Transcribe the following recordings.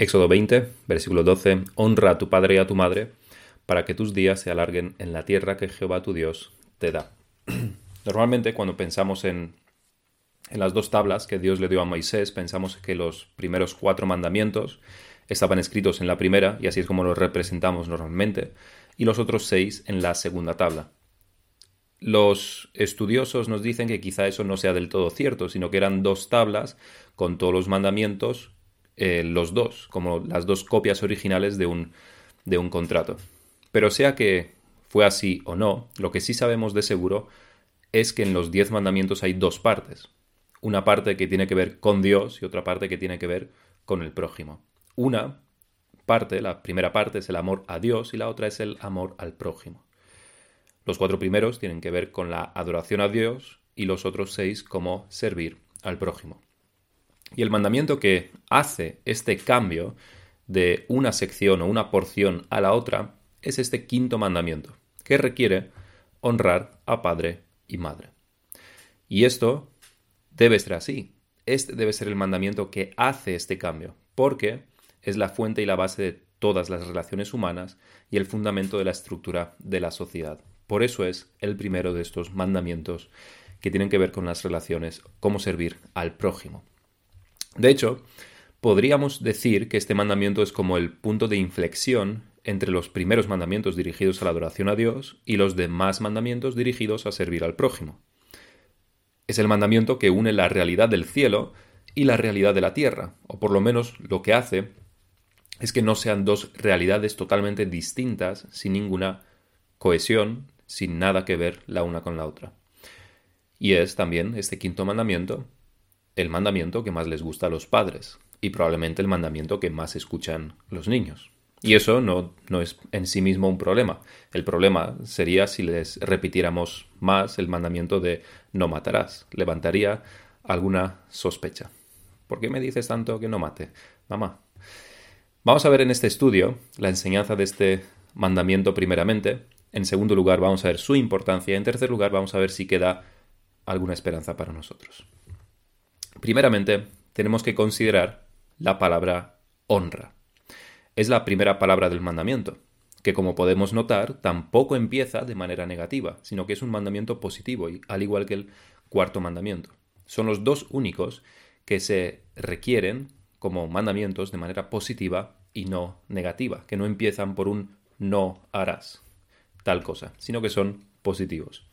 Éxodo 20, versículo 12, Honra a tu padre y a tu madre, para que tus días se alarguen en la tierra que Jehová tu Dios te da. Normalmente cuando pensamos en, en las dos tablas que Dios le dio a Moisés, pensamos que los primeros cuatro mandamientos estaban escritos en la primera, y así es como los representamos normalmente, y los otros seis en la segunda tabla. Los estudiosos nos dicen que quizá eso no sea del todo cierto, sino que eran dos tablas con todos los mandamientos eh, los dos, como las dos copias originales de un, de un contrato. Pero sea que fue así o no, lo que sí sabemos de seguro es que en los diez mandamientos hay dos partes. Una parte que tiene que ver con Dios y otra parte que tiene que ver con el prójimo. Una parte, la primera parte es el amor a Dios y la otra es el amor al prójimo. Los cuatro primeros tienen que ver con la adoración a Dios y los otros seis como servir al prójimo. Y el mandamiento que hace este cambio de una sección o una porción a la otra es este quinto mandamiento, que requiere honrar a padre y madre. Y esto debe ser así. Este debe ser el mandamiento que hace este cambio, porque es la fuente y la base de todas las relaciones humanas y el fundamento de la estructura de la sociedad. Por eso es el primero de estos mandamientos que tienen que ver con las relaciones, cómo servir al prójimo. De hecho, podríamos decir que este mandamiento es como el punto de inflexión entre los primeros mandamientos dirigidos a la adoración a Dios y los demás mandamientos dirigidos a servir al prójimo. Es el mandamiento que une la realidad del cielo y la realidad de la tierra, o por lo menos lo que hace es que no sean dos realidades totalmente distintas, sin ninguna cohesión, sin nada que ver la una con la otra. Y es también este quinto mandamiento el mandamiento que más les gusta a los padres y probablemente el mandamiento que más escuchan los niños. Y eso no, no, es en sí mismo un problema. El problema sería si les repitiéramos más el mandamiento de no matarás. Levantaría alguna sospecha. ¿Por qué me dices tanto que no mate? Mamá. Vamos a ver en este estudio la enseñanza de este mandamiento primeramente. En segundo lugar vamos a ver su importancia. En tercer lugar vamos a ver si queda alguna esperanza para nosotros. Primeramente, tenemos que considerar la palabra honra. Es la primera palabra del mandamiento, que como podemos notar tampoco empieza de manera negativa, sino que es un mandamiento positivo, al igual que el cuarto mandamiento. Son los dos únicos que se requieren como mandamientos de manera positiva y no negativa, que no empiezan por un no harás tal cosa, sino que son positivos.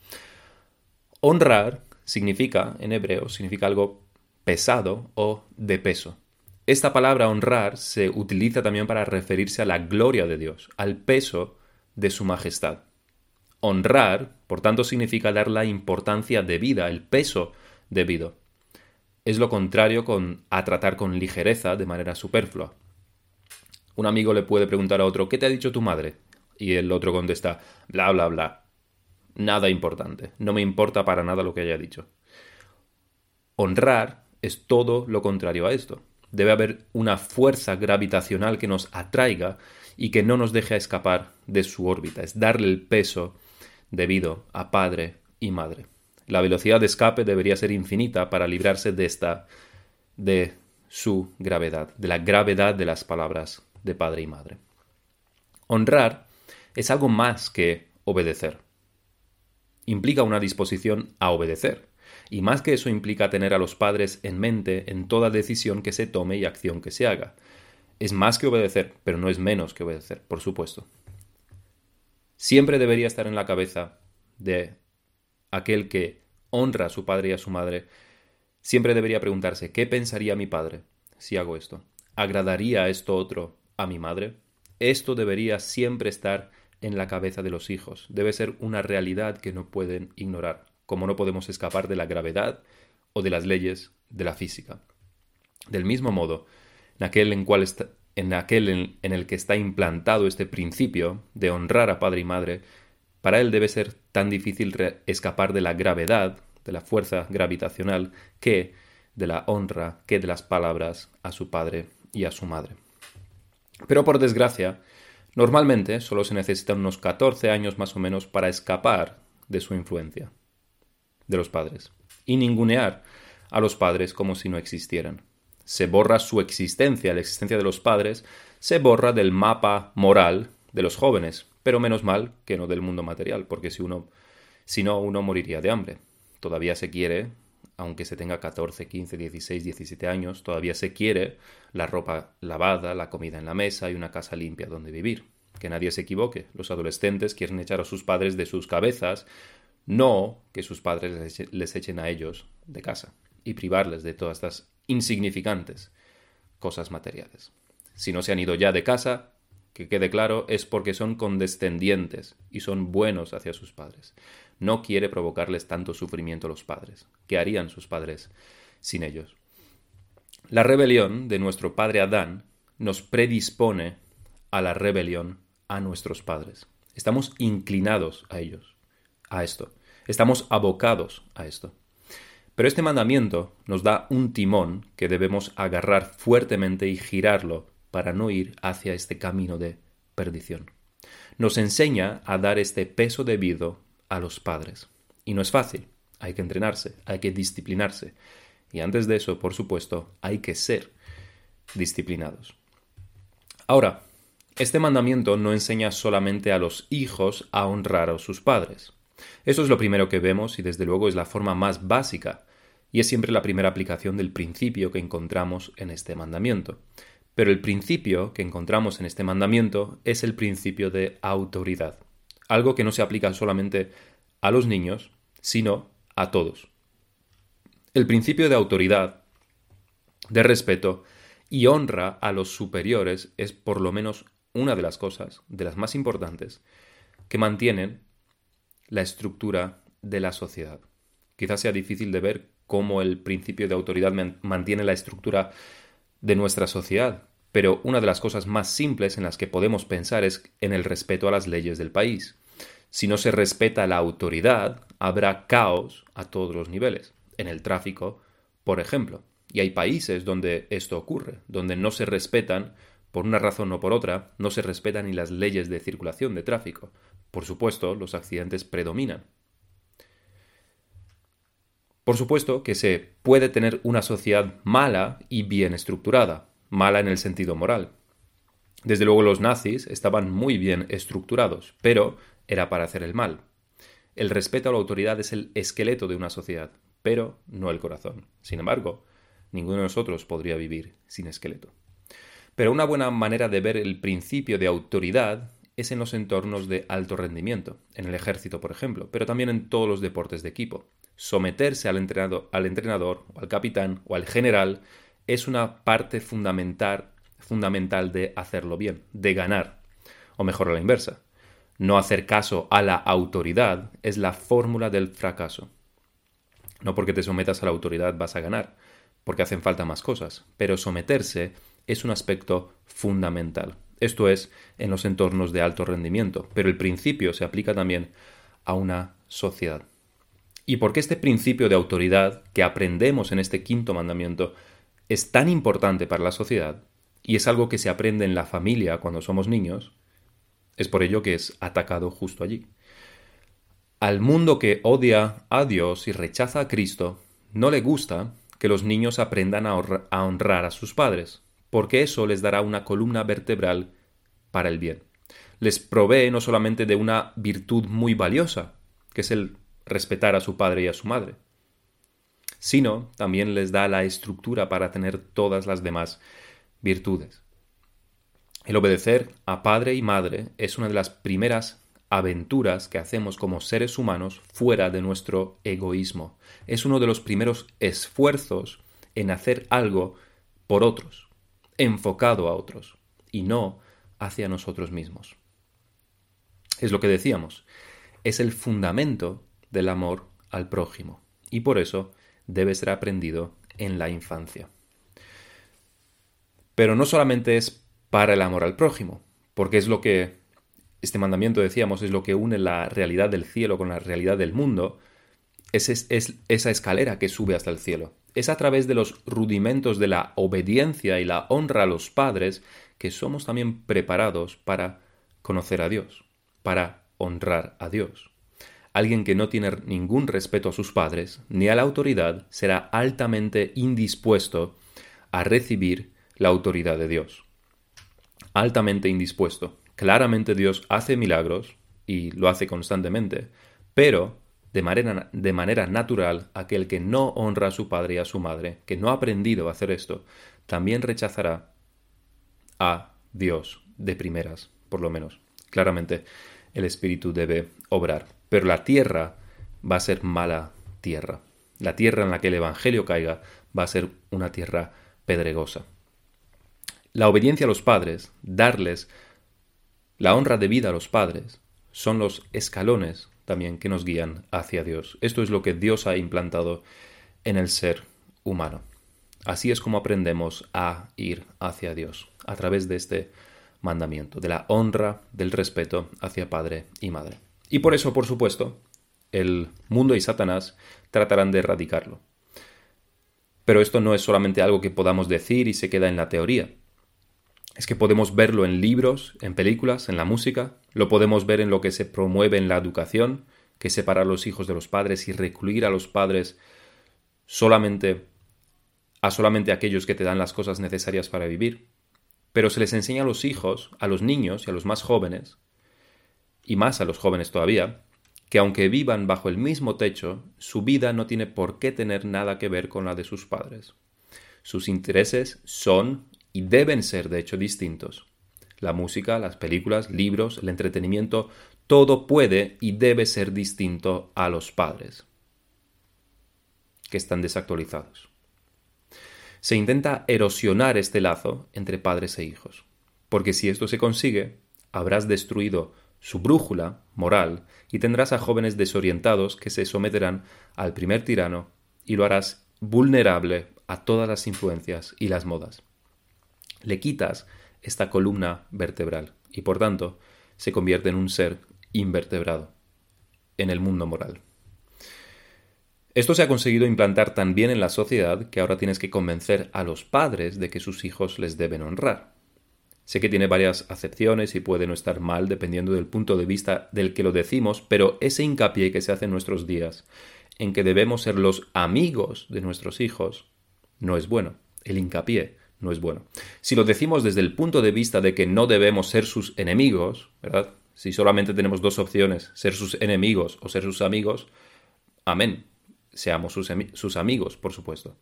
Honrar significa, en hebreo, significa algo pesado o de peso. Esta palabra honrar se utiliza también para referirse a la gloria de Dios, al peso de su majestad. Honrar, por tanto, significa dar la importancia debida, el peso debido. Es lo contrario con, a tratar con ligereza de manera superflua. Un amigo le puede preguntar a otro, ¿qué te ha dicho tu madre? Y el otro contesta, bla, bla, bla. Nada importante. No me importa para nada lo que haya dicho. Honrar es todo lo contrario a esto. Debe haber una fuerza gravitacional que nos atraiga y que no nos deje escapar de su órbita. Es darle el peso debido a padre y madre. La velocidad de escape debería ser infinita para librarse de esta, de su gravedad, de la gravedad de las palabras de padre y madre. Honrar es algo más que obedecer. Implica una disposición a obedecer. Y más que eso implica tener a los padres en mente en toda decisión que se tome y acción que se haga. Es más que obedecer, pero no es menos que obedecer, por supuesto. Siempre debería estar en la cabeza de aquel que honra a su padre y a su madre, siempre debería preguntarse, ¿qué pensaría mi padre si hago esto? ¿Agradaría esto otro a mi madre? Esto debería siempre estar en la cabeza de los hijos. Debe ser una realidad que no pueden ignorar como no podemos escapar de la gravedad o de las leyes de la física. Del mismo modo, en aquel en, el que está implantado este principio de honrar a padre y madre, para él debe ser tan difícil escapar de la gravedad, de la fuerza gravitacional, que de la honra, que de las palabras a su padre y a su madre. Pero por desgracia, normalmente solo se necesitan unos 14 años más o menos para escapar de su influencia de los padres y ningunear a los padres como si no existieran. se borra su existencia, la existencia de los padres, se borra del mapa moral de los jóvenes, pero menos mal que no del mundo material, porque si uno, si no, uno moriría de hambre. Todavía se quiere, aunque se tenga 14, 15, 16, 17 años, todavía se quiere la ropa lavada, la comida en la mesa y una casa limpia donde vivir. Que nadie se equivoque, los adolescentes quieren echar a sus padres de sus cabezas, no que sus padres les echen a ellos de casa y privarles de todas estas insignificantes cosas materiales. Si no se han ido ya de casa, que quede claro, es porque son condescendientes y son buenos hacia sus padres. No quiere provocarles tanto sufrimiento a los padres. ¿Qué harían sus padres sin ellos? La rebelión de nuestro padre Adán nos predispone a la rebelión a nuestros padres. Estamos inclinados a ellos, a esto. Estamos abocados a esto. Pero este mandamiento nos da un timón que debemos agarrar fuertemente y girarlo para no ir hacia este camino de perdición. Nos enseña a dar este peso debido a los padres. Y no es fácil, hay que entrenarse, hay que disciplinarse. Y antes de eso, por supuesto, hay que ser disciplinados. Ahora, este mandamiento no enseña solamente a los hijos a honrar a sus padres. Eso es lo primero que vemos y desde luego es la forma más básica y es siempre la primera aplicación del principio que encontramos en este mandamiento. Pero el principio que encontramos en este mandamiento es el principio de autoridad, algo que no se aplica solamente a los niños, sino a todos. El principio de autoridad, de respeto y honra a los superiores es por lo menos una de las cosas, de las más importantes, que mantienen la estructura de la sociedad. Quizás sea difícil de ver cómo el principio de autoridad mantiene la estructura de nuestra sociedad, pero una de las cosas más simples en las que podemos pensar es en el respeto a las leyes del país. Si no se respeta la autoridad, habrá caos a todos los niveles. En el tráfico, por ejemplo. Y hay países donde esto ocurre, donde no se respetan, por una razón o por otra, no se respetan ni las leyes de circulación de tráfico. Por supuesto, los accidentes predominan. Por supuesto que se puede tener una sociedad mala y bien estructurada, mala en el sentido moral. Desde luego los nazis estaban muy bien estructurados, pero era para hacer el mal. El respeto a la autoridad es el esqueleto de una sociedad, pero no el corazón. Sin embargo, ninguno de nosotros podría vivir sin esqueleto. Pero una buena manera de ver el principio de autoridad es en los entornos de alto rendimiento, en el ejército, por ejemplo, pero también en todos los deportes de equipo someterse al entrenador, al entrenador o al capitán o al general es una parte fundamental, fundamental de hacerlo bien, de ganar. O mejor a la inversa. No hacer caso a la autoridad es la fórmula del fracaso. No porque te sometas a la autoridad vas a ganar, porque hacen falta más cosas, pero someterse es un aspecto fundamental. Esto es en los entornos de alto rendimiento, pero el principio se aplica también a una sociedad. ¿Y por qué este principio de autoridad que aprendemos en este quinto mandamiento es tan importante para la sociedad y es algo que se aprende en la familia cuando somos niños? Es por ello que es atacado justo allí. Al mundo que odia a Dios y rechaza a Cristo, no le gusta que los niños aprendan a, honrar a sus padres, porque eso les dará una columna vertebral para el bien. Les provee no solamente de una virtud muy valiosa, que es el respetar a su padre y a su madre, sino también les da la estructura para tener todas las demás virtudes. El obedecer a padre y madre es una de las primeras aventuras que hacemos como seres humanos fuera de nuestro egoísmo. Es uno de los primeros esfuerzos en hacer algo por otros, enfocado a otros, y no hacia nosotros mismos. Es lo que decíamos, es el fundamento del amor al prójimo y por eso debe ser aprendido en la infancia. Pero no solamente es para el amor al prójimo, porque es lo que este mandamiento decíamos, es lo que une la realidad del cielo con la realidad del mundo, es, es, esa escalera que sube hasta el cielo. Es a través de los rudimentos de la obediencia y la honra a los padres que somos también preparados para conocer a Dios, para honrar a Dios. Alguien que no tiene ningún respeto a sus padres ni a la autoridad será altamente indispuesto a recibir la autoridad de Dios. Altamente indispuesto. Claramente Dios hace milagros y lo hace constantemente, pero de manera, de manera natural aquel que no honra a su padre y a su madre, que no ha aprendido a hacer esto, también rechazará a Dios de primeras, por lo menos. Claramente el Espíritu debe obrar. Pero la tierra va a ser mala tierra. La tierra en la que el Evangelio caiga va a ser una tierra pedregosa. La obediencia a los padres, darles la honra debida a los padres, son los escalones también que nos guían hacia Dios. Esto es lo que Dios ha implantado en el ser humano. Así es como aprendemos a ir hacia Dios, a través de este mandamiento, de la honra, del respeto hacia padre y madre. Y por eso, por supuesto, el mundo y Satanás tratarán de erradicarlo. Pero esto no es solamente algo que podamos decir y se queda en la teoría. Es que podemos verlo en libros, en películas, en la música, lo podemos ver en lo que se promueve en la educación, que separa a los hijos de los padres y recluir a los padres solamente a solamente aquellos que te dan las cosas necesarias para vivir. Pero se les enseña a los hijos, a los niños y a los más jóvenes, y más a los jóvenes todavía, que aunque vivan bajo el mismo techo, su vida no tiene por qué tener nada que ver con la de sus padres. Sus intereses son y deben ser de hecho distintos. La música, las películas, libros, el entretenimiento, todo puede y debe ser distinto a los padres, que están desactualizados. Se intenta erosionar este lazo entre padres e hijos, porque si esto se consigue, habrás destruido su brújula moral y tendrás a jóvenes desorientados que se someterán al primer tirano y lo harás vulnerable a todas las influencias y las modas. Le quitas esta columna vertebral y por tanto se convierte en un ser invertebrado en el mundo moral. Esto se ha conseguido implantar tan bien en la sociedad que ahora tienes que convencer a los padres de que sus hijos les deben honrar. Sé que tiene varias acepciones y puede no estar mal dependiendo del punto de vista del que lo decimos, pero ese hincapié que se hace en nuestros días, en que debemos ser los amigos de nuestros hijos, no es bueno. El hincapié no es bueno. Si lo decimos desde el punto de vista de que no debemos ser sus enemigos, ¿verdad? Si solamente tenemos dos opciones, ser sus enemigos o ser sus amigos, amén. Seamos sus, amigos, por supuesto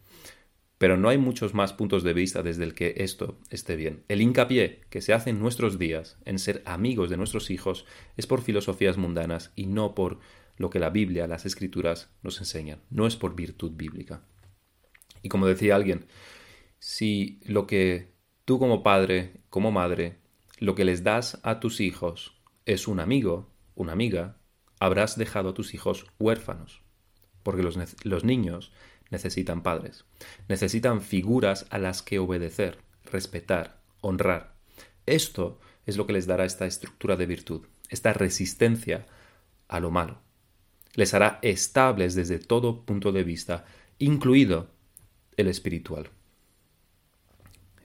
pero no hay muchos más puntos de vista desde el que esto esté bien. El hincapié que se hace en nuestros días en ser amigos de nuestros hijos es por filosofías mundanas y no por lo que la Biblia, las escrituras nos enseñan, no es por virtud bíblica. Y como decía alguien, si lo que tú como padre, como madre, lo que les das a tus hijos es un amigo, una amiga, habrás dejado a tus hijos huérfanos, porque los, los niños necesitan padres. Necesitan figuras a las que obedecer, respetar, honrar. Esto es lo que les dará esta estructura de virtud, esta resistencia a lo malo. Les hará estables desde todo punto de vista, incluido el espiritual.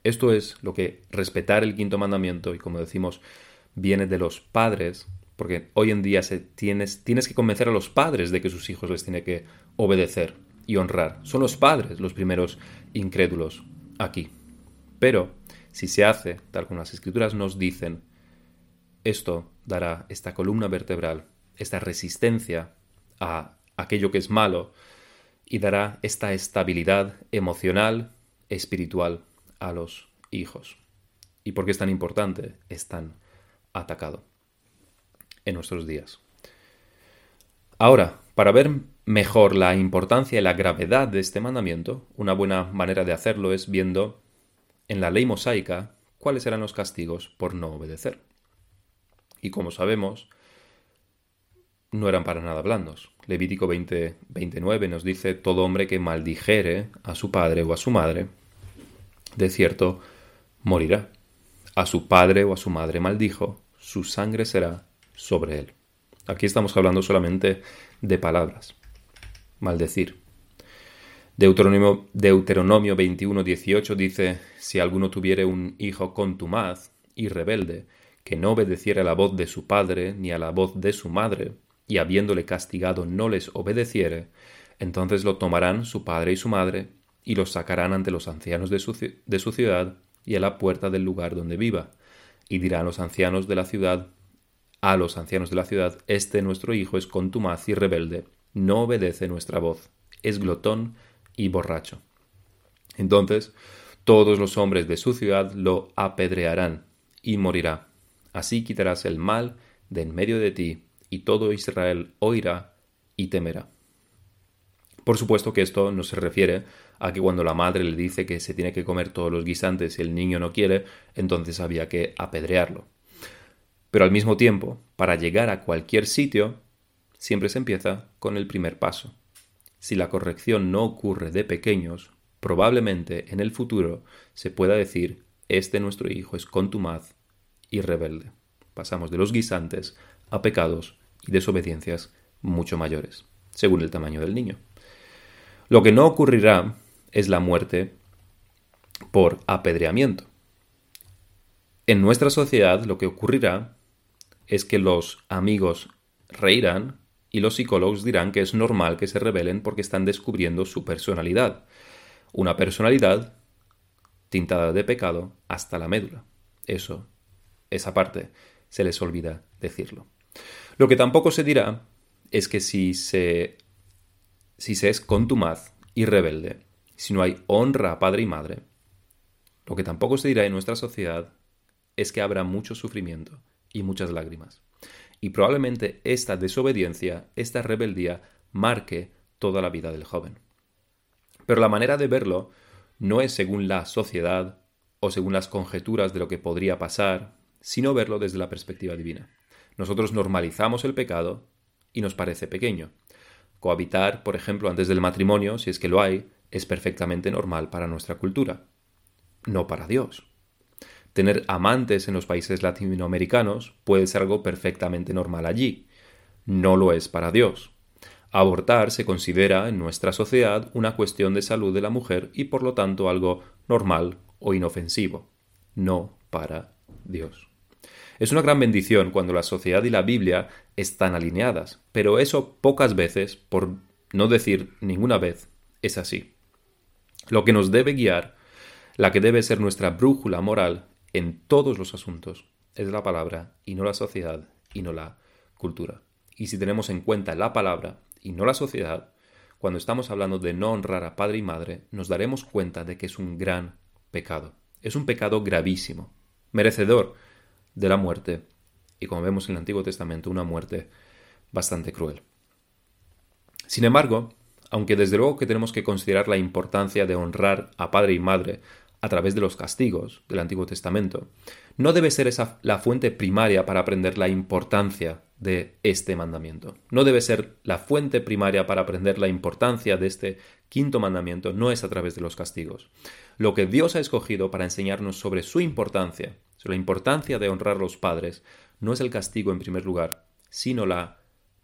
Esto es lo que respetar el quinto mandamiento, y como decimos, viene de los padres, porque hoy en día se tienes, tienes que convencer a los padres de que sus hijos les tienen que obedecer y honrar. Son los padres los primeros incrédulos aquí. Pero si se hace, tal como las escrituras nos dicen, esto dará esta columna vertebral, esta resistencia a aquello que es malo y dará esta estabilidad emocional, espiritual a los hijos. ¿Y por qué es tan importante? Es tan atacado en nuestros días. Ahora, para ver mejor la importancia y la gravedad de este mandamiento, una buena manera de hacerlo es viendo en la ley mosaica cuáles eran los castigos por no obedecer. Y como sabemos, no eran para nada blandos. Levítico 20, 29 nos dice, todo hombre que maldijere a su padre o a su madre, de cierto, morirá. A su padre o a su madre maldijo, su sangre será sobre él. Aquí estamos hablando solamente de palabras maldecir. Deuteronomio, Deuteronomio 21, 18 dice, si alguno tuviere un hijo contumaz y rebelde, que no obedeciera a la voz de su padre ni a la voz de su madre, y habiéndole castigado no les obedeciere, entonces lo tomarán su padre y su madre, y los sacarán ante los ancianos de su, de su ciudad y a la puerta del lugar donde viva, y dirán los ancianos de la ciudad, a los ancianos de la ciudad, este nuestro hijo es contumaz y rebelde, no obedece nuestra voz, es glotón y borracho. Entonces todos los hombres de su ciudad lo apedrearán y morirá. Así quitarás el mal de en medio de ti, y todo Israel oirá y temerá. Por supuesto que esto no se refiere a que cuando la madre le dice que se tiene que comer todos los guisantes y el niño no quiere, entonces había que apedrearlo. Pero al mismo tiempo, para llegar a cualquier sitio, siempre se empieza con el primer paso. Si la corrección no ocurre de pequeños, probablemente en el futuro se pueda decir, este nuestro hijo es contumaz y rebelde. Pasamos de los guisantes a pecados y desobediencias mucho mayores, según el tamaño del niño. Lo que no ocurrirá es la muerte por apedreamiento. En nuestra sociedad lo que ocurrirá es que los amigos reirán y los psicólogos dirán que es normal que se rebelen porque están descubriendo su personalidad. Una personalidad tintada de pecado hasta la médula. Eso, esa parte, se les olvida decirlo. Lo que tampoco se dirá es que si se, si se es contumaz y rebelde, si no hay honra a padre y madre, lo que tampoco se dirá en nuestra sociedad es que habrá mucho sufrimiento y muchas lágrimas. Y probablemente esta desobediencia, esta rebeldía, marque toda la vida del joven. Pero la manera de verlo no es según la sociedad o según las conjeturas de lo que podría pasar, sino verlo desde la perspectiva divina. Nosotros normalizamos el pecado y nos parece pequeño. Cohabitar, por ejemplo, antes del matrimonio, si es que lo hay, es perfectamente normal para nuestra cultura, no para Dios. Tener amantes en los países latinoamericanos puede ser algo perfectamente normal allí, no lo es para Dios. Abortar se considera en nuestra sociedad una cuestión de salud de la mujer y por lo tanto algo normal o inofensivo, no para Dios. Es una gran bendición cuando la sociedad y la Biblia están alineadas, pero eso pocas veces, por no decir ninguna vez, es así. Lo que nos debe guiar, la que debe ser nuestra brújula moral en todos los asuntos, es la palabra y no la sociedad y no la cultura. Y si tenemos en cuenta la palabra y no la sociedad, cuando estamos hablando de no honrar a padre y madre, nos daremos cuenta de que es un gran pecado. Es un pecado gravísimo, merecedor de la muerte, y como vemos en el Antiguo Testamento, una muerte bastante cruel. Sin embargo, aunque desde luego que tenemos que considerar la importancia de honrar a padre y madre a través de los castigos del Antiguo Testamento, no debe ser esa la fuente primaria para aprender la importancia de este mandamiento. No debe ser la fuente primaria para aprender la importancia de este quinto mandamiento, no es a través de los castigos. Lo que Dios ha escogido para enseñarnos sobre su importancia, sobre la importancia de honrar a los padres, no es el castigo en primer lugar, sino la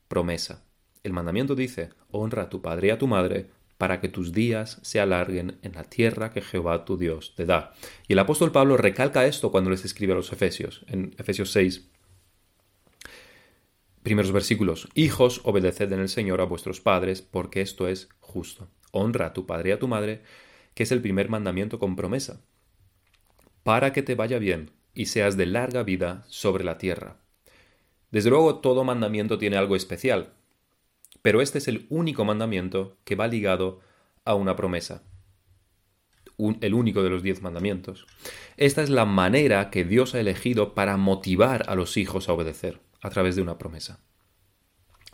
promesa. El mandamiento dice, honra a tu padre y a tu madre, para que tus días se alarguen en la tierra que Jehová tu Dios te da. Y el apóstol Pablo recalca esto cuando les escribe a los Efesios, en Efesios 6, primeros versículos. Hijos, obedeced en el Señor a vuestros padres, porque esto es justo. Honra a tu padre y a tu madre, que es el primer mandamiento con promesa, para que te vaya bien y seas de larga vida sobre la tierra. Desde luego todo mandamiento tiene algo especial, pero este es el único mandamiento que va ligado a una promesa. el único de los diez mandamientos. Esta es la manera que Dios ha elegido para motivar a los hijos a obedecer, a través de una promesa.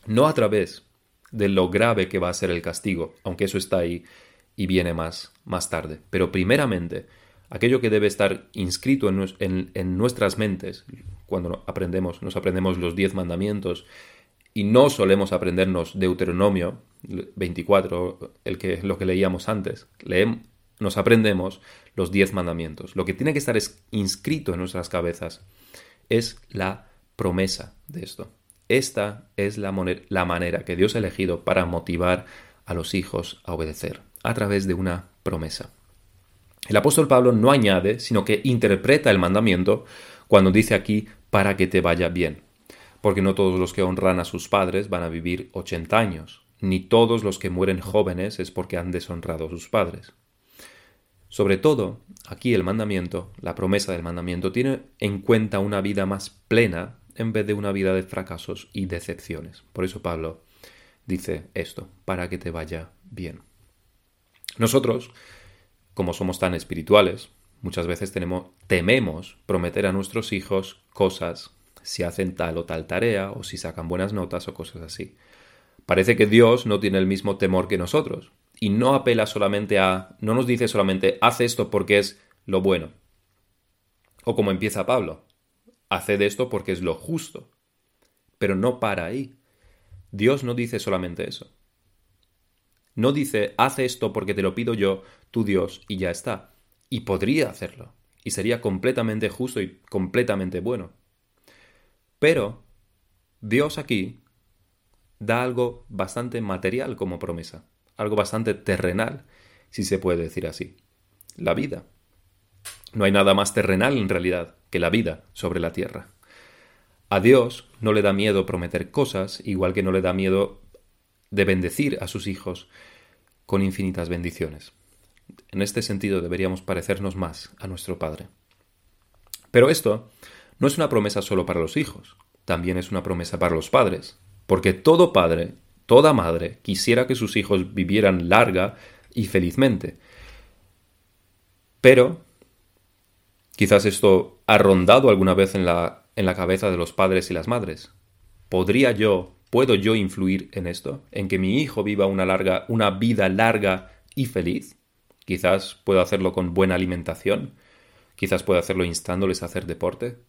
No a través de lo grave que va a ser el castigo, aunque eso está ahí y viene más, más tarde. Pero primeramente, aquello que debe estar inscrito en, en nuestras mentes cuando aprendemos, nos aprendemos los diez mandamientos y no solemos aprendernos Deuteronomio 24, el que, lo que leíamos antes. nos aprendemos los diez mandamientos. Lo que tiene que estar inscrito en nuestras cabezas es la promesa de esto. Esta es la, la manera que Dios ha elegido para motivar a los hijos a obedecer, a través de una promesa. El apóstol Pablo no añade, sino que interpreta el mandamiento cuando dice aquí para que te vaya bien porque no todos los que honran a sus padres van a vivir 80 años, ni todos los que mueren jóvenes es porque han deshonrado a sus padres. Sobre todo, aquí el mandamiento, la promesa del mandamiento, tiene en cuenta una vida más plena en vez de una vida de fracasos y decepciones. Por eso Pablo dice esto, para que te vaya bien. Nosotros, como somos tan espirituales, muchas veces tenemos, tememos prometer a nuestros hijos cosas si hacen tal o tal tarea o si sacan buenas notas o cosas así. Parece que Dios no tiene el mismo temor que nosotros y no apela solamente a, no nos dice solamente, haz esto porque es lo bueno. O como empieza Pablo, haced esto porque es lo justo. Pero no para ahí. Dios no dice solamente eso. No dice, haz esto porque te lo pido yo, tu Dios, y ya está. Y podría hacerlo. Y sería completamente justo y completamente bueno. Pero Dios aquí da algo bastante material como promesa, algo bastante terrenal, si se puede decir así. La vida. No hay nada más terrenal en realidad que la vida sobre la tierra. A Dios no le da miedo prometer cosas, igual que no le da miedo de bendecir a sus hijos con infinitas bendiciones. En este sentido deberíamos parecernos más a nuestro Padre. Pero esto no es una promesa solo para los hijos, también es una promesa para los padres, porque todo padre, toda madre quisiera que sus hijos vivieran larga y felizmente. Pero quizás esto ha rondado alguna vez en la, en la cabeza de los padres y las madres. ¿Podría yo, puedo yo influir en esto? ¿En que mi hijo viva una larga, una vida larga y feliz? Quizás puedo hacerlo con buena alimentación. Quizás puedo hacerlo instándoles a hacer deporte.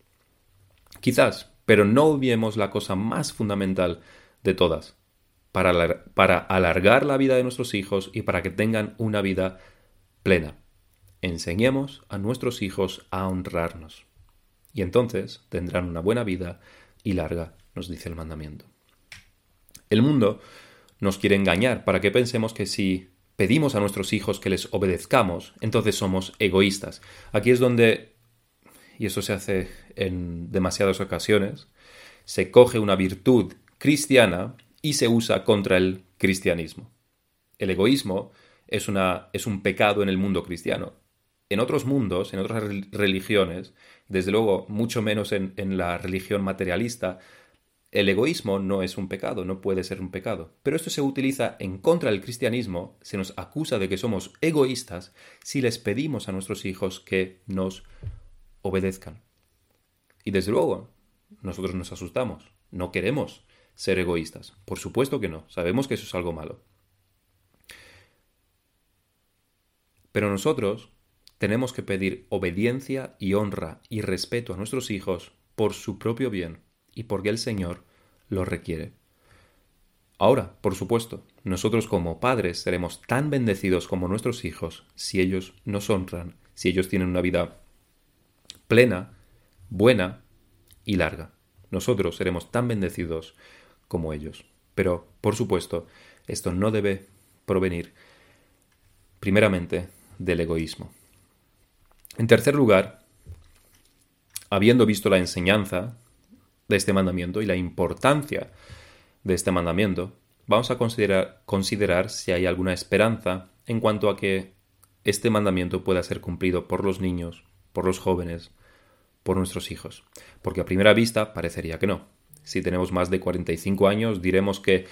Quizás, pero no olvidemos la cosa más fundamental de todas, para, alargar la vida de nuestros hijos y para que tengan una vida plena. Enseñemos a nuestros hijos a honrarnos. Y entonces tendrán una buena vida y larga, nos dice el mandamiento. El mundo nos quiere engañar para que pensemos que si pedimos a nuestros hijos que les obedezcamos, entonces somos egoístas. Aquí es donde y eso se hace en demasiadas ocasiones, se coge una virtud cristiana y se usa contra el cristianismo. El egoísmo es, una, es un pecado en el mundo cristiano. En otros mundos, en otras religiones, desde luego mucho menos en, en la religión materialista, el egoísmo no es un pecado, no puede ser un pecado. Pero esto se utiliza en contra del cristianismo, se nos acusa de que somos egoístas si les pedimos a nuestros hijos que nos obedezcan. Y desde luego, nosotros nos asustamos, no queremos ser egoístas. Por supuesto que no, sabemos que eso es algo malo. Pero nosotros tenemos que pedir obediencia y honra y respeto a nuestros hijos por su propio bien y porque el Señor lo requiere. Ahora, por supuesto, nosotros como padres seremos tan bendecidos como nuestros hijos si ellos nos honran, si ellos tienen una vida plena, buena y larga. Nosotros seremos tan bendecidos como ellos. Pero, por supuesto, esto no debe provenir primeramente del egoísmo. En tercer lugar, habiendo visto la enseñanza de este mandamiento y la importancia de este mandamiento, vamos a considerar, considerar si hay alguna esperanza en cuanto a que este mandamiento pueda ser cumplido por los niños, por los jóvenes, por nuestros hijos. Porque a primera vista parecería que no. Si tenemos más de 45 años diremos que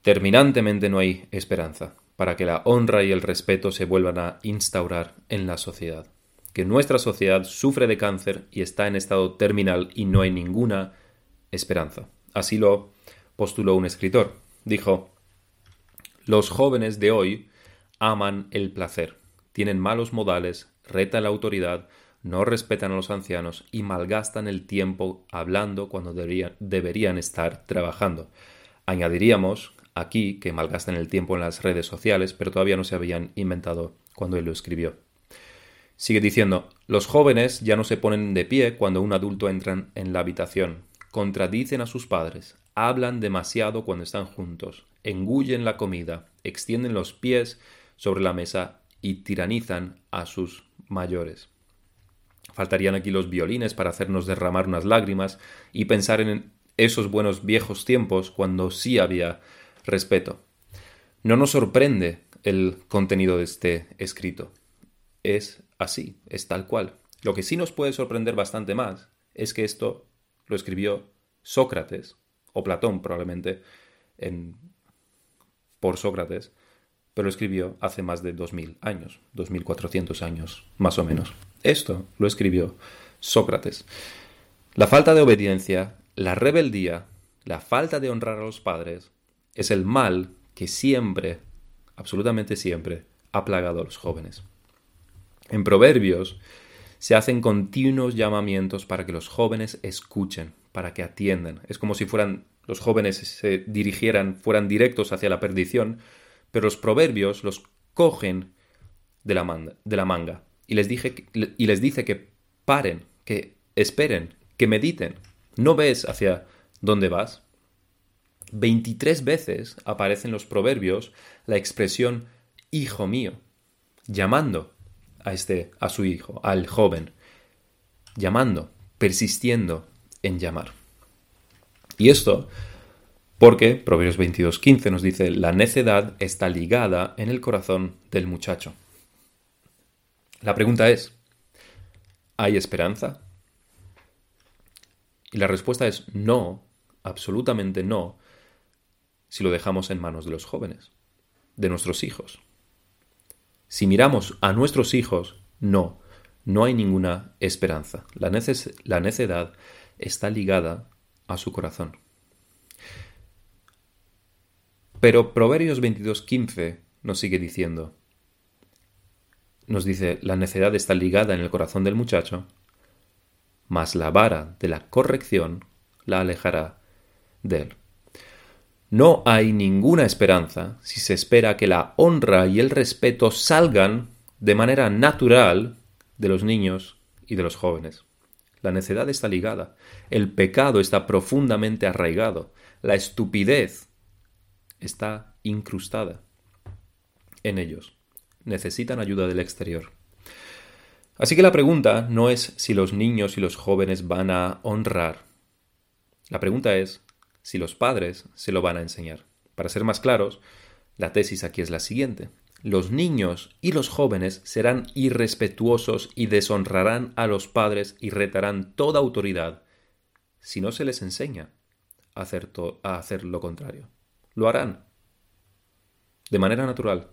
terminantemente no hay esperanza para que la honra y el respeto se vuelvan a instaurar en la sociedad. Que nuestra sociedad sufre de cáncer y está en estado terminal y no hay ninguna esperanza. Así lo postuló un escritor. Dijo, los jóvenes de hoy aman el placer, tienen malos modales, retan la autoridad, no respetan a los ancianos y malgastan el tiempo hablando cuando deberían, estar trabajando. Añadiríamos aquí que malgastan el tiempo en las redes sociales, pero todavía no se habían inventado cuando él lo escribió. Sigue diciendo, los jóvenes ya no se ponen de pie cuando un adulto entra en la habitación, contradicen a sus padres, hablan demasiado cuando están juntos, engullen la comida, extienden los pies sobre la mesa y tiranizan a sus mayores. Faltarían aquí los violines para hacernos derramar unas lágrimas y pensar en esos buenos viejos tiempos cuando sí había respeto. No nos sorprende el contenido de este escrito. es así, es tal cual. Lo que sí nos puede sorprender bastante más es que esto lo escribió Sócrates, o Platón probablemente, en, por Sócrates, lo escribió hace más de 2000 años, 2400 años más o menos. Esto lo escribió Sócrates. La falta de obediencia, la rebeldía, la falta de honrar a los padres es el mal que siempre, absolutamente siempre, ha plagado a los jóvenes. En Proverbios se hacen continuos llamamientos para que los jóvenes escuchen, para que atiendan. Es como si fueran los jóvenes se dirigieran, fueran directos hacia la perdición, pero los proverbios los cogen de la, manga, y les, y les dice que paren, que esperen, que mediten. ¿No ves hacia dónde vas? 23 veces aparece en los proverbios la expresión hijo mío, llamando a este a su hijo, al joven, llamando, persistiendo en llamar. Y esto porque Proverbios 22:15 nos dice, la necedad está ligada en el corazón del muchacho. La pregunta es, ¿hay esperanza? Y la respuesta es no, absolutamente no, si lo dejamos en manos de los jóvenes, de nuestros hijos. Si miramos a nuestros hijos, no, no hay ninguna esperanza. La, necedad está ligada a su corazón. Pero Proverbios 22.15 nos sigue diciendo, nos dice, la necedad está ligada en el corazón del muchacho, mas la vara de la corrección la alejará de él. No hay ninguna esperanza si se espera que la honra y el respeto salgan de manera natural de los niños y de los jóvenes. La necedad está ligada, el pecado está profundamente arraigado, la estupidez está incrustada en ellos. Necesitan ayuda del exterior. Así que la pregunta no es si los niños y los jóvenes van a honrar. La pregunta es si los padres se lo van a enseñar. Para ser más claros, la tesis aquí es la siguiente. Los niños y los jóvenes serán irrespetuosos y deshonrarán a los padres y retarán toda autoridad si no se les enseña a hacer, a hacer lo contrario. Lo harán. De manera natural.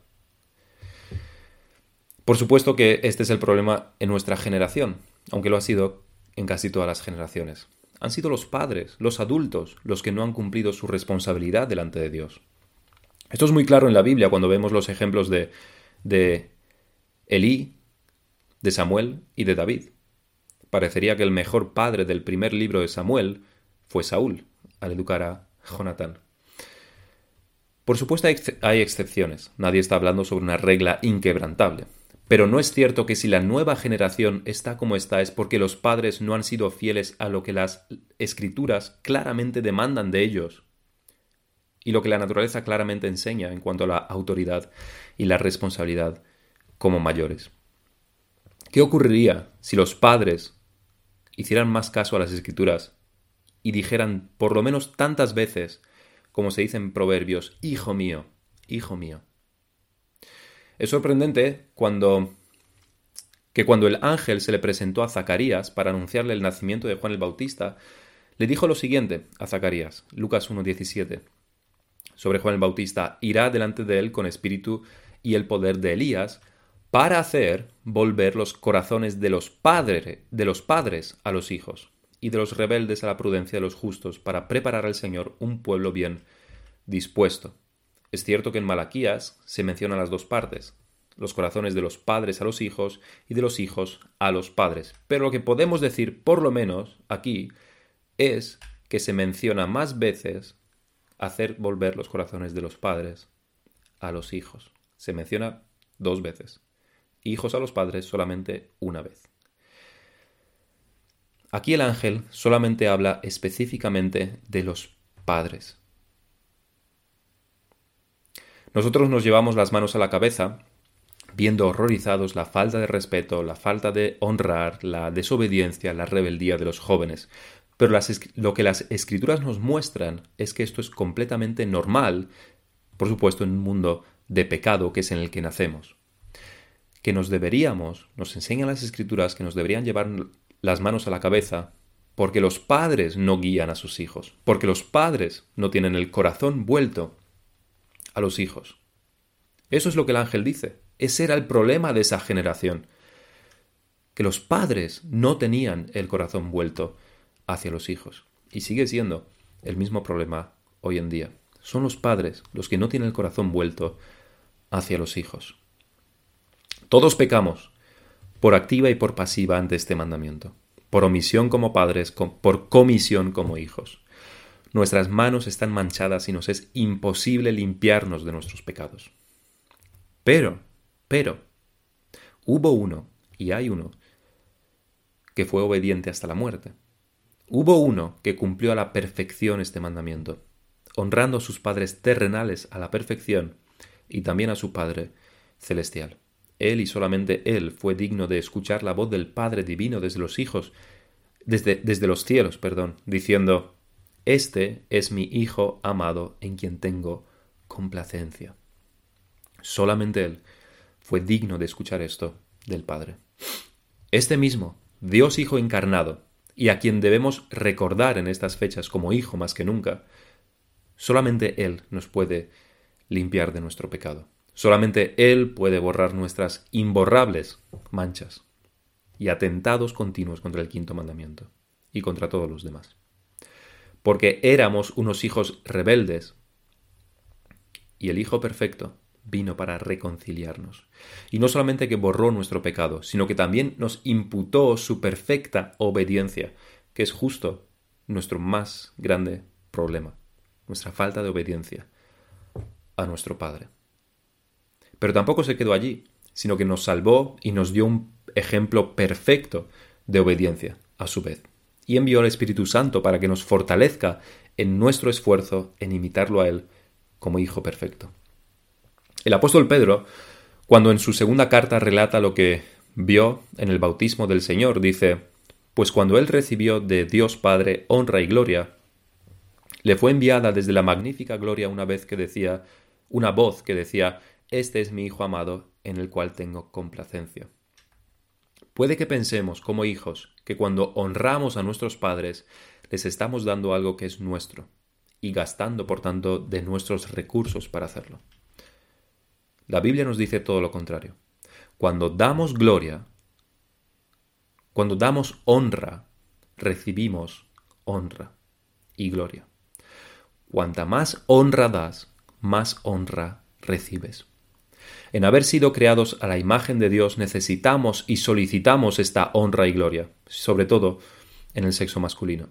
Por supuesto que este es el problema en nuestra generación, aunque lo ha sido en casi todas las generaciones han sido los padres, los adultos, los que no han cumplido su responsabilidad delante de Dios. Esto es muy claro en la Biblia cuando vemos los ejemplos de, Elí, de Samuel y de David. Parecería que el mejor padre del primer libro de Samuel fue Saúl, al educar a Jonatán. Por supuesto hay excepciones, nadie está hablando sobre una regla inquebrantable. Pero no es cierto que si la nueva generación está como está es porque los padres no han sido fieles a lo que las escrituras claramente demandan de ellos y lo que la naturaleza claramente enseña en cuanto a la autoridad y la responsabilidad como mayores. ¿Qué ocurriría si los padres hicieran más caso a las escrituras y dijeran por lo menos tantas veces como se dice en Proverbios, Hijo mío, Hijo mío? Es sorprendente cuando que cuando el ángel se le presentó a Zacarías para anunciarle el nacimiento de Juan el Bautista, le dijo lo siguiente a Zacarías, Lucas 1.17, sobre Juan el Bautista, irá delante de él con espíritu y el poder de Elías, para hacer volver los corazones de los, padres, de los padres a los hijos, y de los rebeldes a la prudencia de los justos, para preparar al Señor un pueblo bien dispuesto. Es cierto que en Malaquías se mencionan las dos partes, los corazones de los padres a los hijos y de los hijos a los padres. Pero lo que podemos decir, por lo menos aquí, es que se menciona más veces hacer volver los corazones de los padres a los hijos. Se menciona dos veces. Hijos a los padres solamente una vez. Aquí el ángel solamente habla específicamente de los padres. Nosotros nos llevamos las manos a la cabeza viendo horrorizados la falta de respeto, la falta de honrar, la desobediencia, la rebeldía de los jóvenes. Pero lo que las escrituras nos muestran es que esto es completamente normal, por supuesto, en un mundo de pecado que es en el que nacemos. que nos deberíamos, nos enseñan las escrituras que nos deberían llevar las manos a la cabeza porque los padres no guían a sus hijos, porque los padres no tienen el corazón vuelto a los hijos. Eso es lo que el ángel dice. Ese era el problema de esa generación, que los padres no tenían el corazón vuelto hacia los hijos. Y sigue siendo el mismo problema hoy en día. Son los padres los que no tienen el corazón vuelto hacia los hijos. Todos pecamos, por activa y por pasiva ante este mandamiento por omisión como padres, por comisión como hijos. Nuestras manos están manchadas y nos es imposible limpiarnos de nuestros pecados. Pero, pero, hubo uno, y hay uno, que fue obediente hasta la muerte. Hubo uno que cumplió a la perfección este mandamiento, honrando a sus padres terrenales a la perfección y también a su Padre celestial. Él y solamente Él fue digno de escuchar la voz del Padre Divino desde los hijos, desde, desde los cielos, perdón, diciendo, Este es mi Hijo amado en quien tengo complacencia. Solamente Él fue digno de escuchar esto del Padre. Este mismo, Dios Hijo encarnado, y a quien debemos recordar en estas fechas como Hijo más que nunca, solamente Él nos puede limpiar de nuestro pecado. Solamente Él puede borrar nuestras imborrables manchas y atentados continuos contra el quinto mandamiento y contra todos los demás. Porque éramos unos hijos rebeldes y el Hijo perfecto vino para reconciliarnos. Y no solamente que borró nuestro pecado, sino que también nos imputó su perfecta obediencia, que es justo nuestro más grande problema, nuestra falta de obediencia a nuestro Padre. Pero tampoco se quedó allí, sino que nos salvó y nos dio un ejemplo perfecto de obediencia, a su vez. Y envió al Espíritu Santo para que nos fortalezca en nuestro esfuerzo en imitarlo a Él como Hijo perfecto. El apóstol Pedro, cuando en su segunda carta relata lo que vio en el bautismo del Señor, dice, pues cuando Él recibió de Dios Padre honra y gloria, le fue enviada desde la magnífica gloria una vez que decía, una voz que decía, este es mi Hijo amado, en el cual tengo complacencia. Puede que pensemos, como hijos, que cuando honramos a nuestros padres, les estamos dando algo que es nuestro, y gastando, por tanto, de nuestros recursos para hacerlo. La Biblia nos dice todo lo contrario. Cuando damos gloria, cuando damos honra, recibimos honra y gloria. Cuanta más honra das, más honra recibes. En haber sido creados a la imagen de Dios necesitamos y solicitamos esta honra y gloria, sobre todo en el sexo masculino.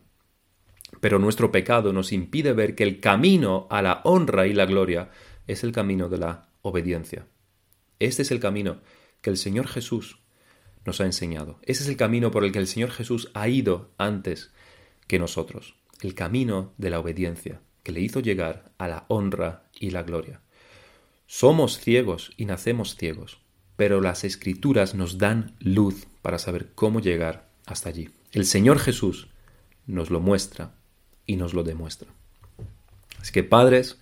Pero nuestro pecado nos impide ver que el camino a la honra y la gloria es el camino de la obediencia. Este es el camino que el Señor Jesús nos ha enseñado. Ese es el camino por el que el Señor Jesús ha ido antes que nosotros. El camino de la obediencia, que le hizo llegar a la honra y la gloria. Somos ciegos y nacemos ciegos, pero las escrituras nos dan luz para saber cómo llegar hasta allí. El Señor Jesús nos lo muestra y nos lo demuestra. Así que padres,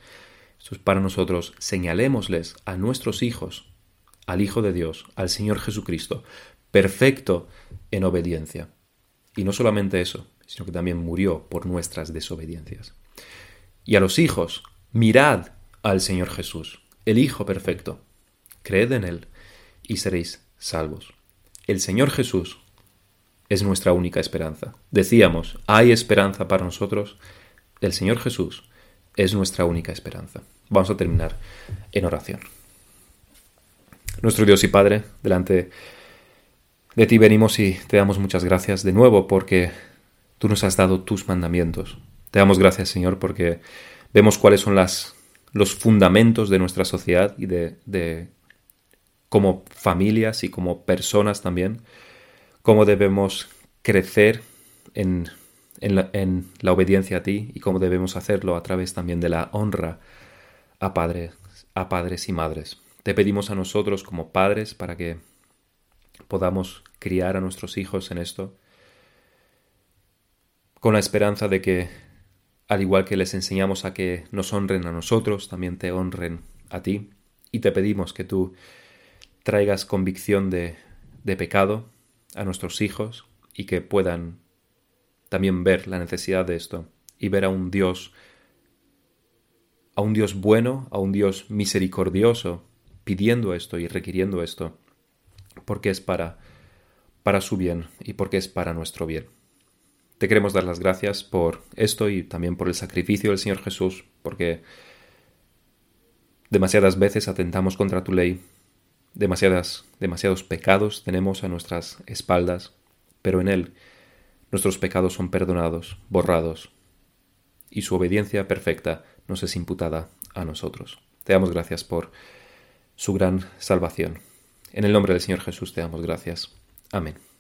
esto es para nosotros, señalémosles a nuestros hijos, al Hijo de Dios, al Señor Jesucristo, perfecto en obediencia. Y no solamente eso, sino que también murió por nuestras desobediencias. Y a los hijos, mirad al Señor Jesús, el Hijo perfecto. Creed en Él y seréis salvos. El Señor Jesús es nuestra única esperanza. Decíamos, hay esperanza para nosotros. El Señor Jesús es nuestra única esperanza. Vamos a terminar en oración. Nuestro Dios y Padre, delante de ti venimos y te damos muchas gracias de nuevo porque tú nos has dado tus mandamientos. Te damos gracias, Señor, porque vemos cuáles son las los fundamentos de nuestra sociedad y de, como familias y como personas también, cómo debemos crecer en, la, en, la, obediencia a ti y cómo debemos hacerlo a través también de la honra a padres, a padres y madres. Te pedimos a nosotros como padres para que podamos criar a nuestros hijos en esto, con la esperanza de que al igual que les enseñamos a que nos honren a nosotros, también te honren a ti. Y te pedimos que tú traigas convicción de, de pecado a nuestros hijos y que puedan también ver la necesidad de esto y ver a un Dios, a un Dios bueno, a un Dios misericordioso, pidiendo esto y requiriendo esto, porque es para, para su bien y porque es para nuestro bien. Te queremos dar las gracias por esto y también por el sacrificio del Señor Jesús, porque demasiadas veces atentamos contra tu ley, demasiadas, demasiados pecados tenemos a nuestras espaldas, pero en Él nuestros pecados son perdonados, borrados, y su obediencia perfecta nos es imputada a nosotros. Te damos gracias por su gran salvación. En el nombre del Señor Jesús te damos gracias. Amén.